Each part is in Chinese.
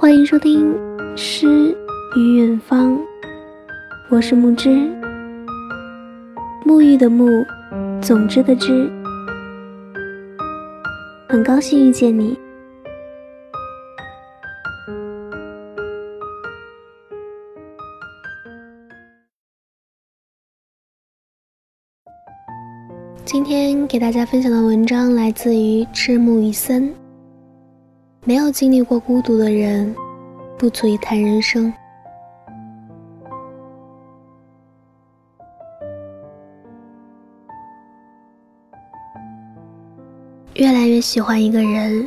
欢迎收听《诗与远方》，我是木之，沐浴的沐，总之的之，很高兴遇见你。今天给大家分享的文章来自于赤木雨森。没有经历过孤独的人，不足以谈人生。越来越喜欢一个人，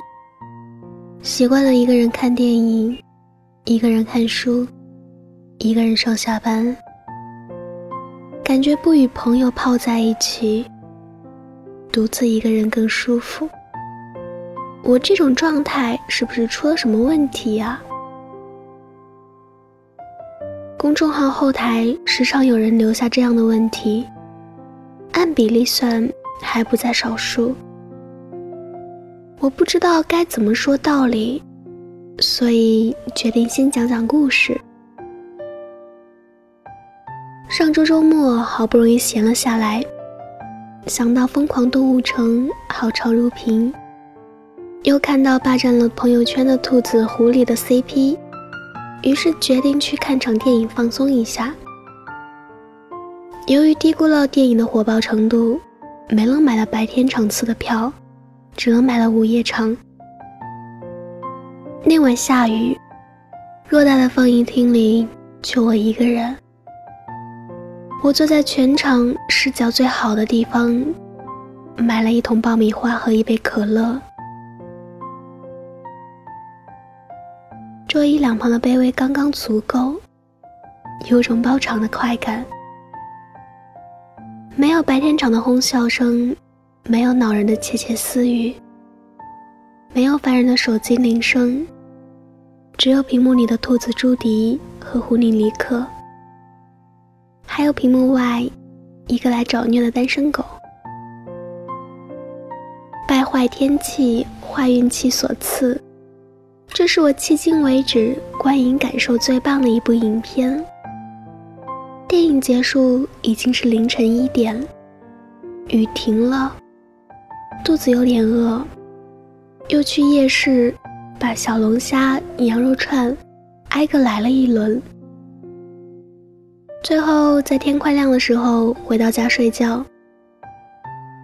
习惯了一个人看电影，一个人看书，一个人上下班，感觉不与朋友泡在一起，独自一个人更舒服。我这种状态是不是出了什么问题呀？公众号后台时常有人留下这样的问题，按比例算还不在少数。我不知道该怎么说道理，所以决定先讲讲故事。上周周末好不容易闲了下来，想到《疯狂动物城》好潮如萍。又看到霸占了朋友圈的兔子狐狸的 CP，于是决定去看场电影放松一下。由于低估了电影的火爆程度，没能买到白天场次的票，只能买了午夜场。那晚下雨，偌大的放映厅里就我一个人。我坐在全场视角最好的地方，买了一桶爆米花和一杯可乐。桌椅两旁的卑微刚刚足够，有种包场的快感。没有白天场的哄笑声，没有恼人的窃窃私语，没有烦人的手机铃声，只有屏幕里的兔子朱迪和狐狸尼克，还有屏幕外一个来找虐的单身狗。败坏天气，坏运气所赐。这是我迄今为止观影感受最棒的一部影片。电影结束已经是凌晨一点，雨停了，肚子有点饿，又去夜市把小龙虾、羊肉串挨个来了一轮。最后在天快亮的时候回到家睡觉。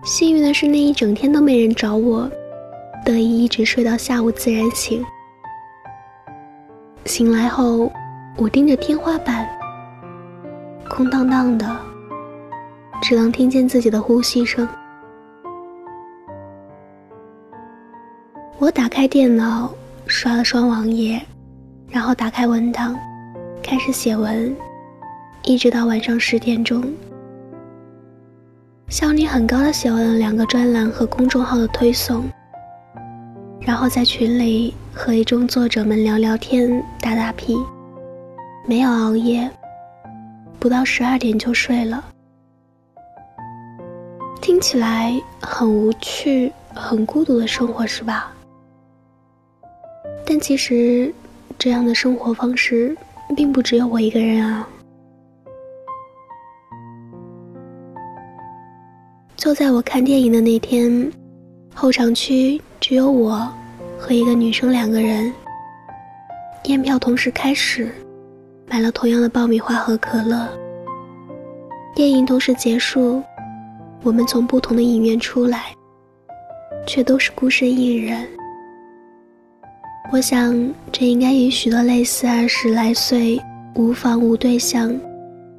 幸运的是那一整天都没人找我，得以一直睡到下午自然醒。醒来后，我盯着天花板，空荡荡的，只能听见自己的呼吸声。我打开电脑，刷了刷网页，然后打开文档，开始写文，一直到晚上十点钟。效率很高的写完了两个专栏和公众号的推送。然后在群里和一众作者们聊聊天、打打屁，没有熬夜，不到十二点就睡了。听起来很无趣、很孤独的生活，是吧？但其实，这样的生活方式并不只有我一个人啊。就在我看电影的那天，候场区只有我。和一个女生两个人，验票同时开始，买了同样的爆米花和可乐。电影同时结束，我们从不同的影院出来，却都是孤身一人。我想，这应该与许多类似二十来岁、无房无对象、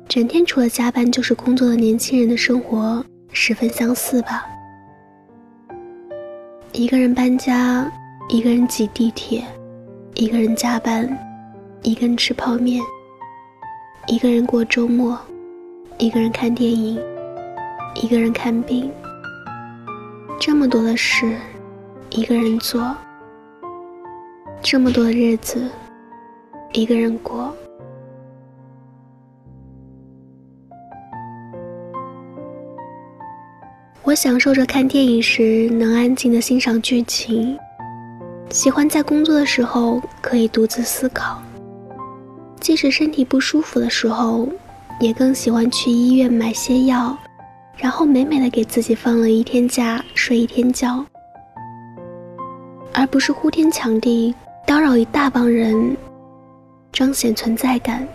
整天除了加班就是工作的年轻人的生活十分相似吧。一个人搬家。一个人挤地铁，一个人加班，一个人吃泡面，一个人过周末，一个人看电影，一个人看病。这么多的事，一个人做；这么多的日子，一个人过。我享受着看电影时能安静的欣赏剧情。喜欢在工作的时候可以独自思考，即使身体不舒服的时候，也更喜欢去医院买些药，然后美美的给自己放了一天假，睡一天觉，而不是呼天抢地叨扰一大帮人，彰显存在感。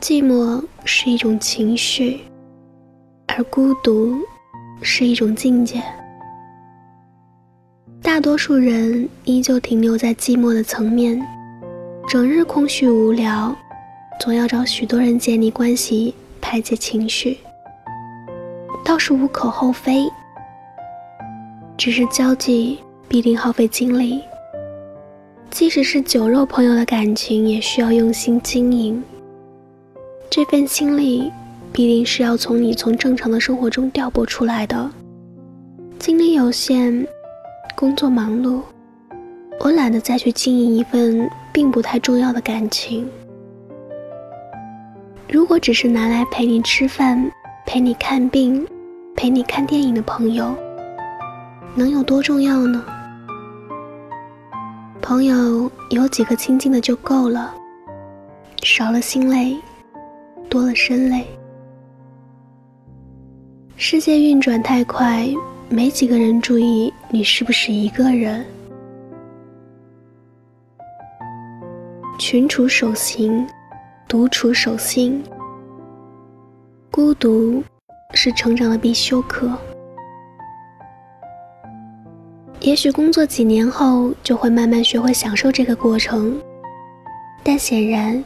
寂寞是一种情绪，而孤独是一种境界。大多数人依旧停留在寂寞的层面，整日空虚无聊，总要找许多人建立关系排解情绪，倒是无可厚非。只是交际必定耗费精力，即使是酒肉朋友的感情，也需要用心经营。这份心力，必定是要从你从正常的生活中调拨出来的。精力有限，工作忙碌，我懒得再去经营一份并不太重要的感情。如果只是拿来陪你吃饭、陪你看病、陪你看电影的朋友，能有多重要呢？朋友有几个亲近的就够了，少了心累。多了身累，世界运转太快，没几个人注意你是不是一个人。群处守行，独处守心。孤独是成长的必修课。也许工作几年后，就会慢慢学会享受这个过程，但显然，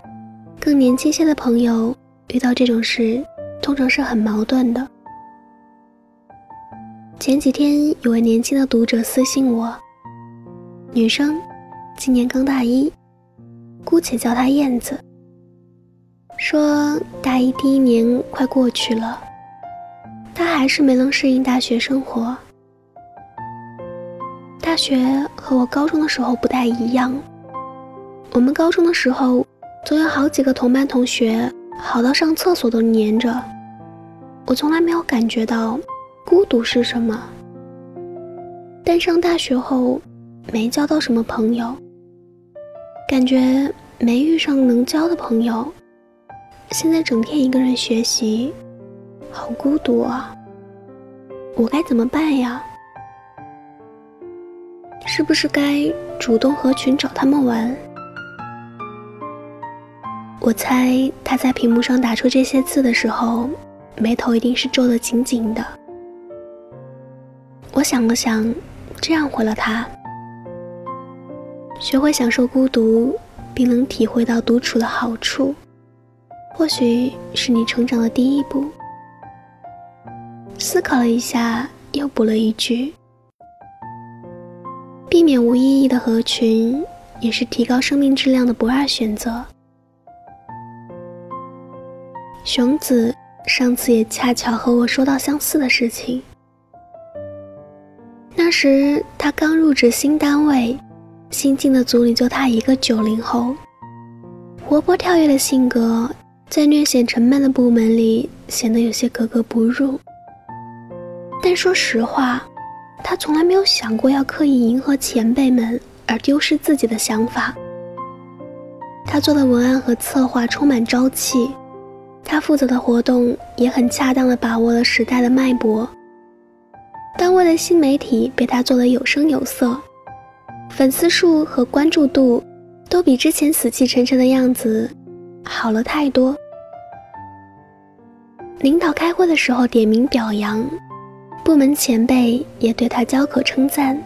更年轻些的朋友。遇到这种事，通常是很矛盾的。前几天有位年轻的读者私信我，女生，今年刚大一，姑且叫她燕子。说大一第一年快过去了，她还是没能适应大学生活。大学和我高中的时候不太一样，我们高中的时候总有好几个同班同学。好到上厕所都黏着，我从来没有感觉到孤独是什么。但上大学后，没交到什么朋友，感觉没遇上能交的朋友。现在整天一个人学习，好孤独啊！我该怎么办呀？是不是该主动合群找他们玩？我猜他在屏幕上打出这些字的时候，眉头一定是皱得紧紧的。我想了想，这样回了他：学会享受孤独，并能体会到独处的好处，或许是你成长的第一步。思考了一下，又补了一句：避免无意义的合群，也是提高生命质量的不二选择。熊子上次也恰巧和我说到相似的事情。那时他刚入职新单位，新进的组里就他一个九零后，活泼跳跃的性格，在略显沉闷的部门里显得有些格格不入。但说实话，他从来没有想过要刻意迎合前辈们而丢失自己的想法。他做的文案和策划充满朝气。他负责的活动也很恰当地把握了时代的脉搏。单位的新媒体被他做得有声有色，粉丝数和关注度都比之前死气沉沉的样子好了太多。领导开会的时候点名表扬，部门前辈也对他交口称赞。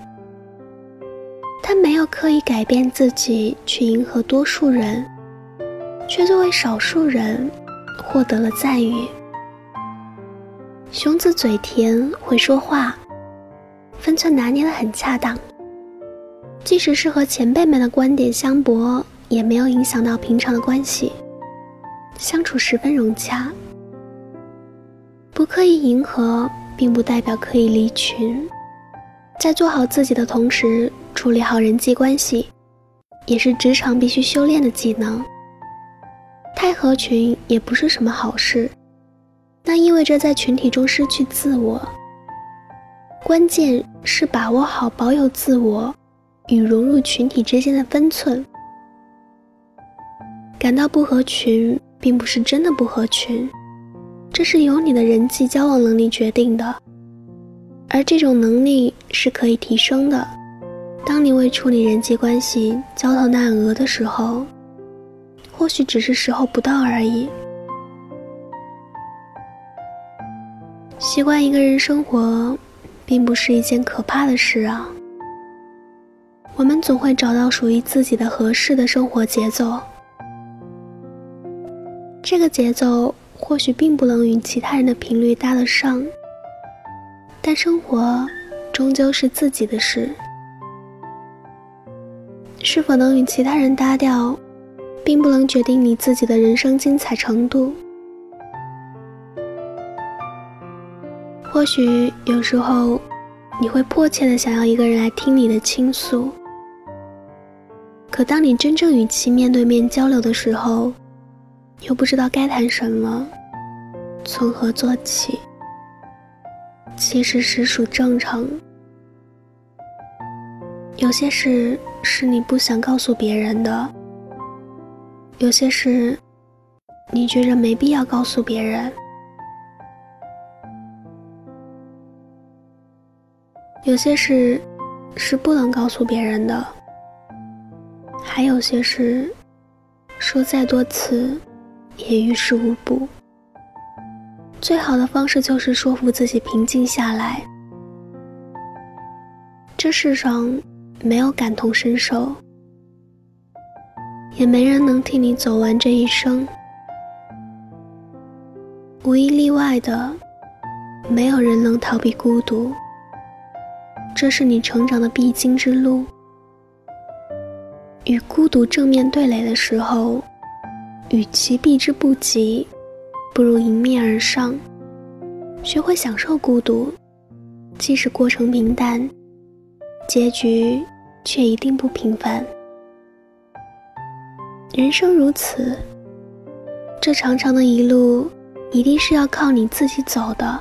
他没有刻意改变自己去迎合多数人，却作为少数人。获得了赞誉。熊子嘴甜，会说话，分寸拿捏的很恰当。即使是和前辈们的观点相驳，也没有影响到平常的关系，相处十分融洽。不刻意迎合，并不代表刻意离群，在做好自己的同时，处理好人际关系，也是职场必须修炼的技能。太合群也不是什么好事，那意味着在群体中失去自我。关键是把握好保有自我与融入群体之间的分寸。感到不合群，并不是真的不合群，这是由你的人际交往能力决定的，而这种能力是可以提升的。当你为处理人际关系焦头烂额的时候，或许只是时候不到而已。习惯一个人生活，并不是一件可怕的事啊。我们总会找到属于自己的合适的生活节奏。这个节奏或许并不能与其他人的频率搭得上，但生活终究是自己的事。是否能与其他人搭调，并不能决定你自己的人生精彩程度。或许有时候，你会迫切的想要一个人来听你的倾诉，可当你真正与其面对面交流的时候，又不知道该谈什么，从何做起。其实实属正常。有些事是你不想告诉别人的，有些事你觉着没必要告诉别人，有些事是不能告诉别人的，还有些事说再多次也于事无补。最好的方式就是说服自己平静下来。这世上。没有感同身受，也没人能替你走完这一生。无一例外的，没有人能逃避孤独。这是你成长的必经之路。与孤独正面对垒的时候，与其避之不及，不如迎面而上。学会享受孤独，即使过程平淡，结局。却一定不平凡。人生如此，这长长的一路，一定是要靠你自己走的。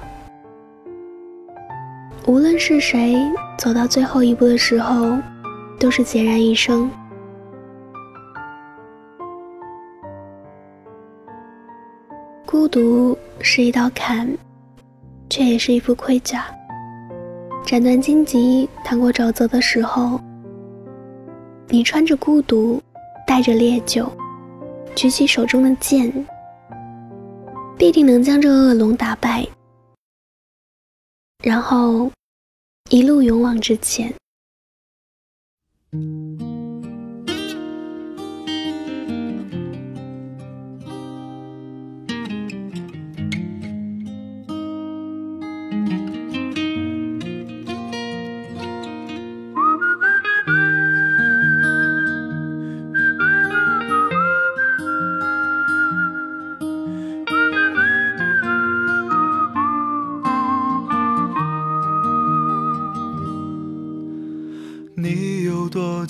无论是谁走到最后一步的时候，都是孑然一身。孤独是一道坎，却也是一副盔甲。斩断荆棘、趟过沼泽的时候。你穿着孤独，带着烈酒，举起手中的剑，必定能将这恶龙打败，然后一路勇往直前。